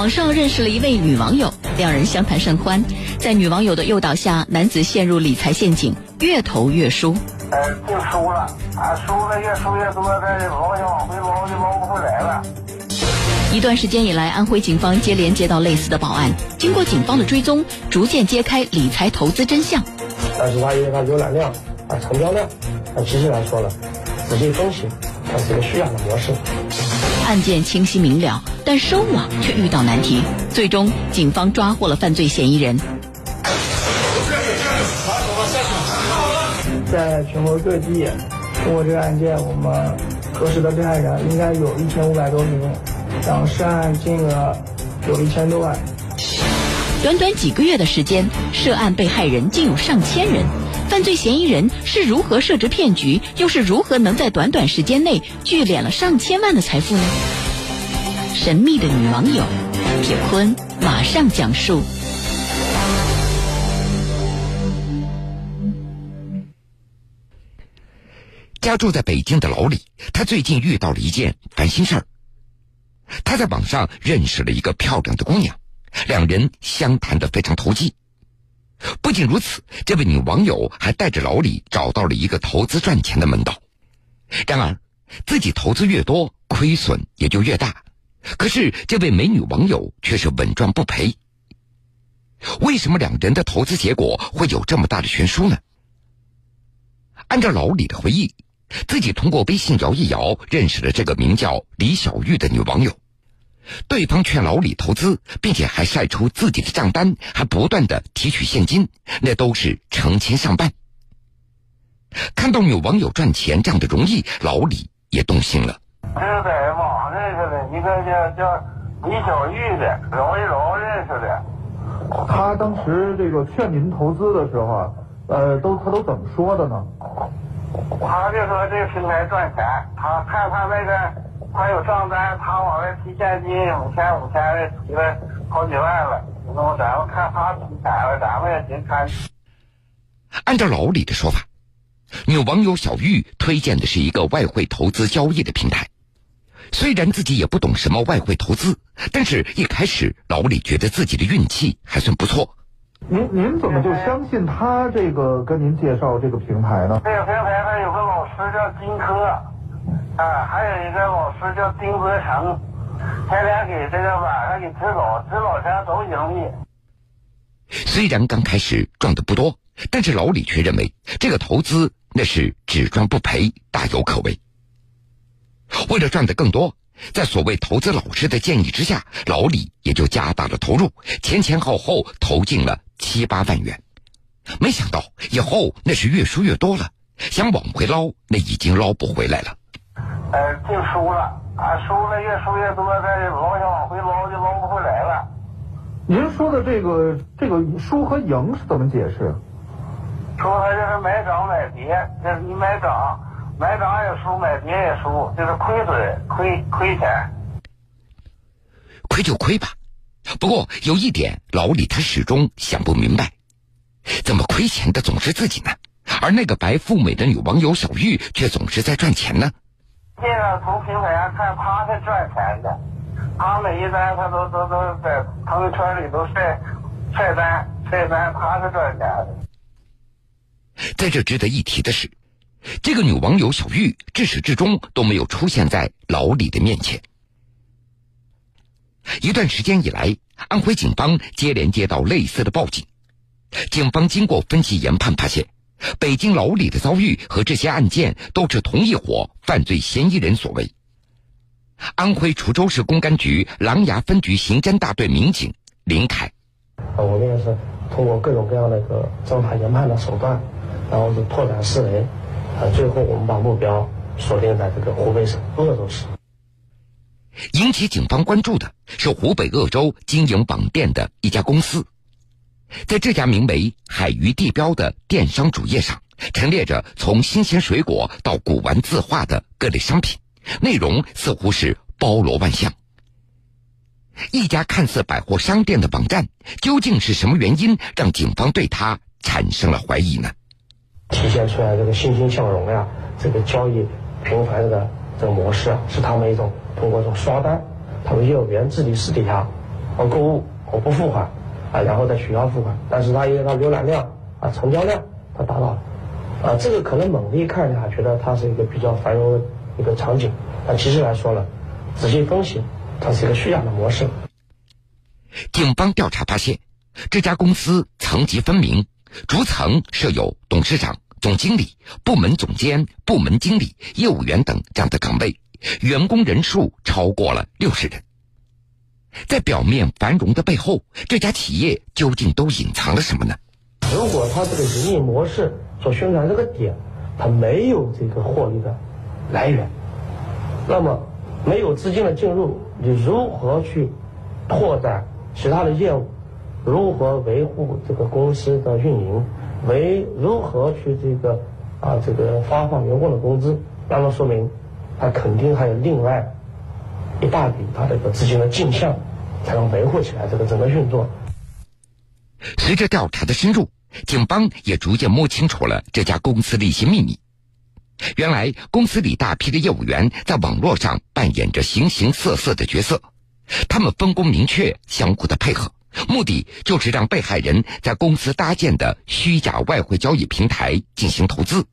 网上认识了一位女网友，两人相谈甚欢。在女网友的诱导下，男子陷入理财陷阱，越投越输。呃，就输了，啊，输的越输越多，这捞想往回捞就捞不回来了。一段时间以来，安徽警方接连接到类似的报案，经过警方的追踪，逐渐揭开理财投资真相。但是它因为它浏览量、啊成交量，啊其实来说呢，仔细分析，它是一个虚假的模式。案件清晰明了，但收网却遇到难题。最终，警方抓获了犯罪嫌疑人。在全国各地，通过这个案件，我们核实的被害人应该有一千五百多名，然后涉案金额有一千多万。短短几个月的时间，涉案被害人竟有上千人。犯罪嫌疑人是如何设置骗局，又是如何能在短短时间内聚敛了上千万的财富呢？神秘的女网友，铁坤马上讲述。家住在北京的老李，他最近遇到了一件烦心事儿。他在网上认识了一个漂亮的姑娘，两人相谈的非常投机。不仅如此，这位女网友还带着老李找到了一个投资赚钱的门道。然而，自己投资越多，亏损也就越大。可是，这位美女网友却是稳赚不赔。为什么两人的投资结果会有这么大的悬殊呢？按照老李的回忆。自己通过微信摇一摇认识了这个名叫李小玉的女网友，对方劝老李投资，并且还晒出自己的账单，还不断的提取现金，那都是成千上万。看到女网友赚钱这样的容易，老李也动心了。这是在网上认识的，一个叫叫李小玉的，饶一饶认识的。他当时这个劝您投资的时候啊，呃，都他都怎么说的呢？他就说这个平台赚钱，他看他那个他有账单，他往外提现金五千五千的提了好几万了。那咱们看他提钱了，咱们也行看。按照老李的说法，女网友小玉推荐的是一个外汇投资交易的平台。虽然自己也不懂什么外汇投资，但是一开始老李觉得自己的运气还算不错。您您怎么就相信他这个跟您介绍这个平台呢？这个平台上有个老师叫金科，啊，还有一个老师叫丁泽成，天天给这个晚上给指导，指导前都盈利。虽然刚开始赚的不多，但是老李却认为这个投资那是只赚不赔，大有可为。为了赚得更多。在所谓投资老师的建议之下，老李也就加大了投入，前前后后投进了七八万元。没想到以后那是越输越多了，想往回捞，那已经捞不回来了。呃，就输了，啊，输了越输越多，这老想往回捞就捞不回来了。您说的这个这个输和赢是怎么解释？说他就是买涨买跌，就是你买涨。买涨也输，买跌也输，就是亏损，亏亏钱。亏就亏吧，不过有一点，老李他始终想不明白，怎么亏钱的总是自己呢？而那个白富美的女网友小玉却总是在赚钱呢？这个从平台上看，他是赚钱的，他每一单他都都都在朋友圈里都晒晒单晒单，他是赚钱的。在这值得一提的是。这个女网友小玉至始至终都没有出现在老李的面前。一段时间以来，安徽警方接连接到类似的报警。警方经过分析研判，发现北京老李的遭遇和这些案件都是同一伙犯罪嫌疑人所为。安徽滁州市公安局琅琊分局刑侦大队民警林凯，我们也是通过各种各样的个侦查研判的手段，然后是拓展思维。啊最后，我们把目标锁定在这个湖北省鄂州市。引起警方关注的是湖北鄂州经营网店的一家公司，在这家名为“海鱼地标”的电商主页上，陈列着从新鲜水果到古玩字画的各类商品，内容似乎是包罗万象。一家看似百货商店的网站，究竟是什么原因让警方对它产生了怀疑呢？体现出来这个欣欣向荣呀，这个交易频繁的这个模式啊，是他们一种通过这种刷单，他们业务员自己私底下啊我购物我不付款啊，然后再取消付款，但是他因为他浏览量啊成交量他达到了，啊，这个可能猛地一看下觉得它是一个比较繁荣的一个场景，但其实来说呢，仔细分析，它是一个虚假的模式。警方调查发现，这家公司层级分明，逐层设有董事长、总经理、部门总监、部门经理、业务员等这样的岗位，员工人数超过了六十人。在表面繁荣的背后，这家企业究竟都隐藏了什么呢？如果它这个盈利模式所宣传这个点，它没有这个获利的来源，那么没有资金的进入，你如何去拓展其他的业务？如何维护这个公司的运营？为如何去这个啊这个发放员工的工资？那么说明，它肯定还有另外。一大笔他这个资金的进项，才能维护起来这个整个运作。随着调查的深入，警方也逐渐摸清楚了这家公司的一些秘密。原来，公司里大批的业务员在网络上扮演着形形色色的角色，他们分工明确，相互的配合，目的就是让被害人在公司搭建的虚假外汇交易平台进行投资，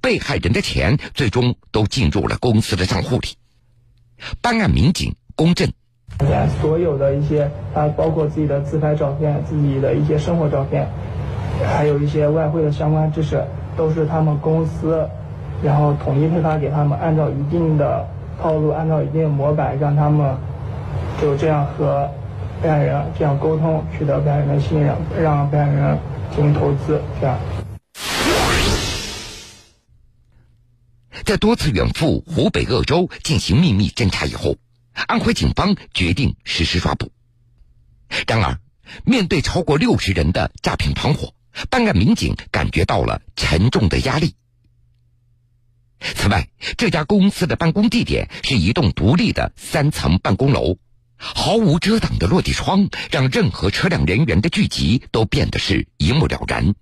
被害人的钱最终都进入了公司的账户里。办案民警龚振，所有的一些，他包括自己的自拍照片、自己的一些生活照片，还有一些外汇的相关知识，都是他们公司，然后统一配发给他们，按照一定的套路，按照一定的模板，让他们就这样和被害人这样沟通，取得被害人的信任，让被害人进行投资，这样。在多次远赴湖北鄂州进行秘密侦查以后，安徽警方决定实施抓捕。然而，面对超过六十人的诈骗团伙，办案民警感觉到了沉重的压力。此外，这家公司的办公地点是一栋独立的三层办公楼，毫无遮挡的落地窗让任何车辆人员的聚集都变得是一目了然。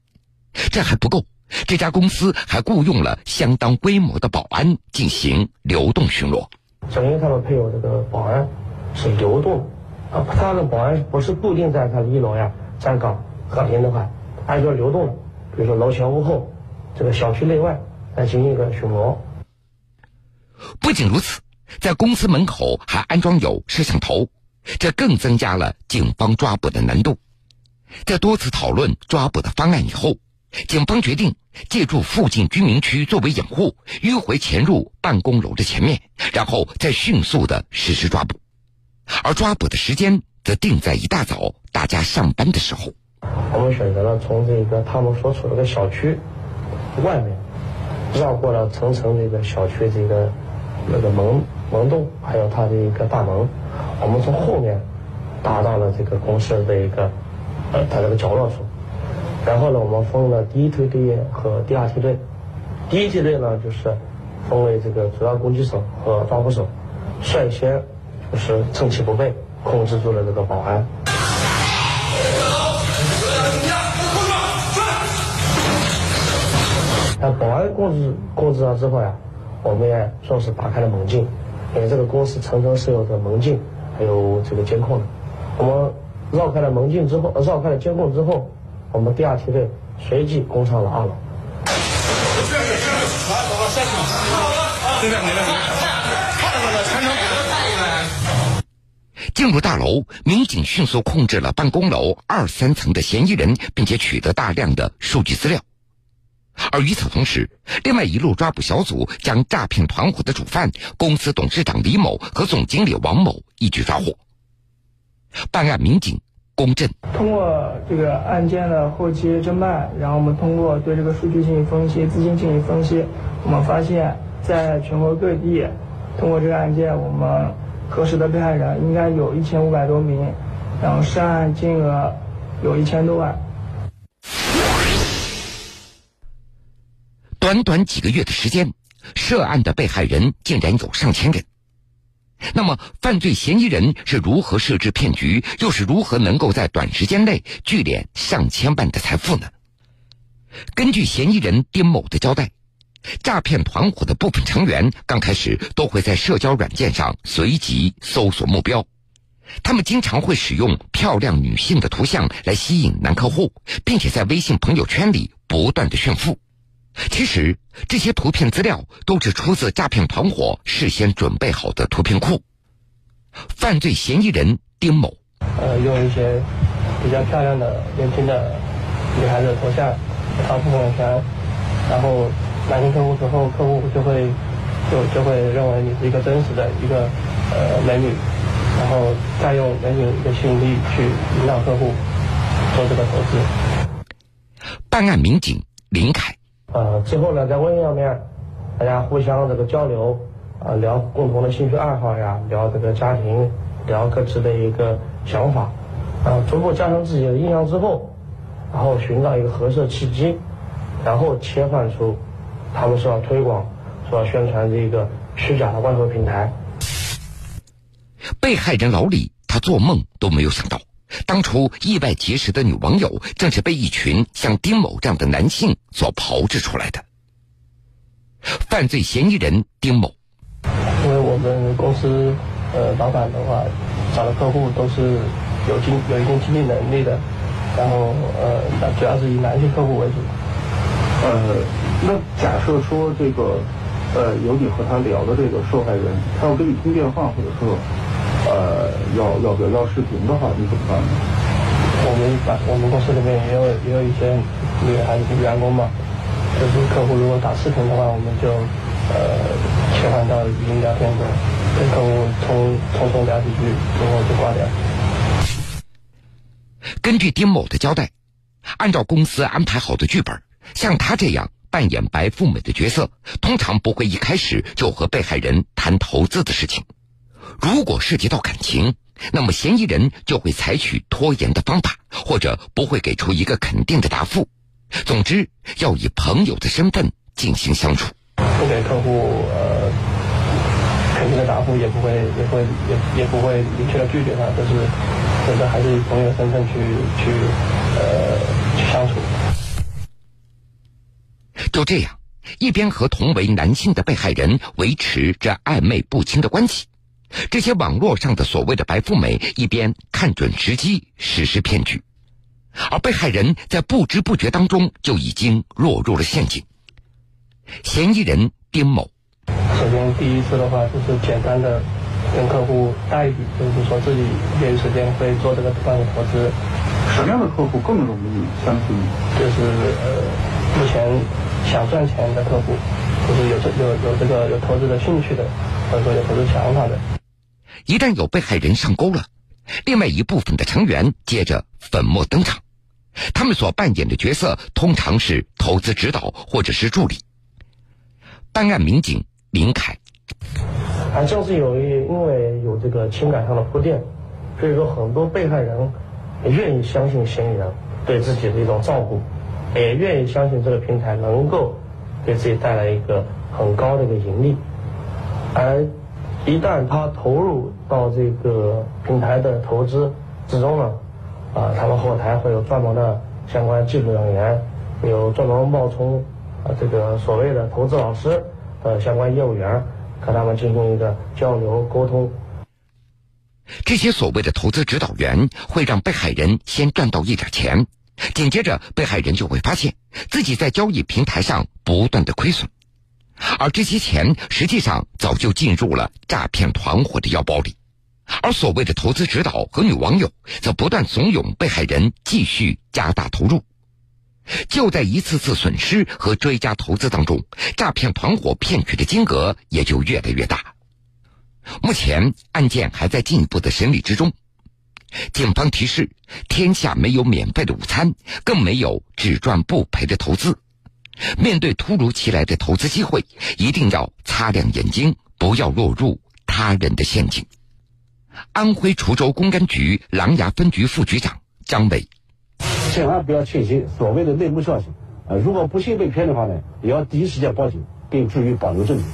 这还不够。这家公司还雇佣了相当规模的保安进行流动巡逻。首先他们配有这个保安是流动，啊，他的保安不是固定在他的一楼呀站岗和平的话，按照流动，比如说楼前屋后，这个小区内外来进行一个巡逻。不仅如此，在公司门口还安装有摄像头，这更增加了警方抓捕的难度。在多次讨论抓捕的方案以后。警方决定借助附近居民区作为掩护，迂回潜入办公楼的前面，然后再迅速的实施抓捕。而抓捕的时间则定在一大早，大家上班的时候。我们选择了从这个他们所处的小区外面，绕过了层层这个小区这个那个门门洞，还有它的一个大门，我们从后面达到了这个公司的一个呃它这个角落处。然后呢，我们分了第一梯队和第二梯队。第一梯队呢，就是分为这个主要攻击手和抓捕手，率先就是趁其不备，控制住了这个保安。那保安控制控制了之后呀，我们也顺势打开了门禁，因为这个公司层层是有的门禁，还有这个监控的。我们绕开了门禁之后，绕开了监控之后。我们第二梯队随即攻上了二楼。进入大楼，民警迅速控制了办公楼二三层的嫌疑人，并且取得大量的数据资料。而与此同时，另外一路抓捕小组将诈骗团伙的主犯公司董事长李某和总经理王某一举抓获。办案民警。公正。通过这个案件的后期侦办，然后我们通过对这个数据进行分析、资金进行分析，我们发现，在全国各地，通过这个案件，我们核实的被害人应该有一千五百多名，然后涉案金额有一千多万。短短几个月的时间，涉案的被害人竟然有上千人。那么，犯罪嫌疑人是如何设置骗局，又是如何能够在短时间内聚敛上千万的财富呢？根据嫌疑人丁某的交代，诈骗团伙的部分成员刚开始都会在社交软件上随机搜索目标，他们经常会使用漂亮女性的图像来吸引男客户，并且在微信朋友圈里不断的炫富。其实这些图片资料都是出自诈骗团伙事先准备好的图片库。犯罪嫌疑人丁某，呃，用一些比较漂亮的年轻的女孩子头像发布朋友圈，然后男性客户之后，客户就会就就会认为你是一个真实的一个呃美女，然后再用美女的吸引力去引导客户做这个投资。办案民警林凯，呃，之后呢，在微信上面，大家互相这个交流。啊，聊共同的兴趣爱好呀，聊这个家庭，聊各自的一个想法，啊，逐步加深自己的印象之后，然后寻找一个合适的契机，然后切换出他们说要推广、说要宣传这个虚假的外汇平台。被害人老李，他做梦都没有想到，当初意外结识的女网友，正是被一群像丁某这样的男性所炮制出来的。犯罪嫌疑人丁某。因为我们公司，呃，老板的话，找的客户都是有经有一定经济能力的，然后呃，主要是以男性客户为主。呃，那假设说这个，呃，有你和他聊的这个受害人，他要跟你通电话，或者说，呃，要要要要视频的话，你怎么办呢？我们把我们公司里面也有也有一些女孩子员工嘛，就是客户如果打视频的话，我们就。呃，切换到语音聊天中，跟客户通通通聊几句然后就挂掉。根据丁某的交代，按照公司安排好的剧本，像他这样扮演白富美的角色，通常不会一开始就和被害人谈投资的事情。如果涉及到感情，那么嫌疑人就会采取拖延的方法，或者不会给出一个肯定的答复。总之，要以朋友的身份进行相处。不给客户呃肯定的答复，也不会也会也也不会明确的拒绝他，就是就是还是以朋友身份去去呃去相处。就这样，一边和同为男性的被害人维持着暧昧不清的关系，这些网络上的所谓的白富美一边看准时机实施骗局，而被害人在不知不觉当中就已经落入了陷阱。嫌疑人丁某，首先第一次的话就是简单的跟客户带一笔，就是说自己业余时间会做这个方面投资。什么样的客户更容易相信？就是呃，目前想赚钱的客户，就是有这有有这个有投资的兴趣的，或者说有投资想法的。一旦有被害人上钩了，另外一部分的成员接着粉墨登场，他们所扮演的角色通常是投资指导或者是助理。办案民警林凯，啊正是由于因为有这个情感上的铺垫，所以说很多被害人愿意相信嫌疑人对自己的一种照顾，也愿意相信这个平台能够给自己带来一个很高的一个盈利，而一旦他投入到这个平台的投资之中了，啊，他们后台会有专门的相关技术人员，有专门冒充啊。这个所谓的投资老师的相关业务员，和他们进行一个交流沟通。这些所谓的投资指导员会让被害人先赚到一点钱，紧接着被害人就会发现自己在交易平台上不断的亏损，而这些钱实际上早就进入了诈骗团伙的腰包里，而所谓的投资指导和女网友则不断怂恿被害人继续加大投入。就在一次次损失和追加投资当中，诈骗团伙骗取的金额也就越来越大。目前案件还在进一步的审理之中。警方提示：天下没有免费的午餐，更没有只赚不赔的投资。面对突如其来的投资机会，一定要擦亮眼睛，不要落入他人的陷阱。安徽滁州公安局琅琊分局副局长张伟。千万不要轻信所谓的内幕消息，呃，如果不幸被骗的话呢，也要第一时间报警，并注意保留证据。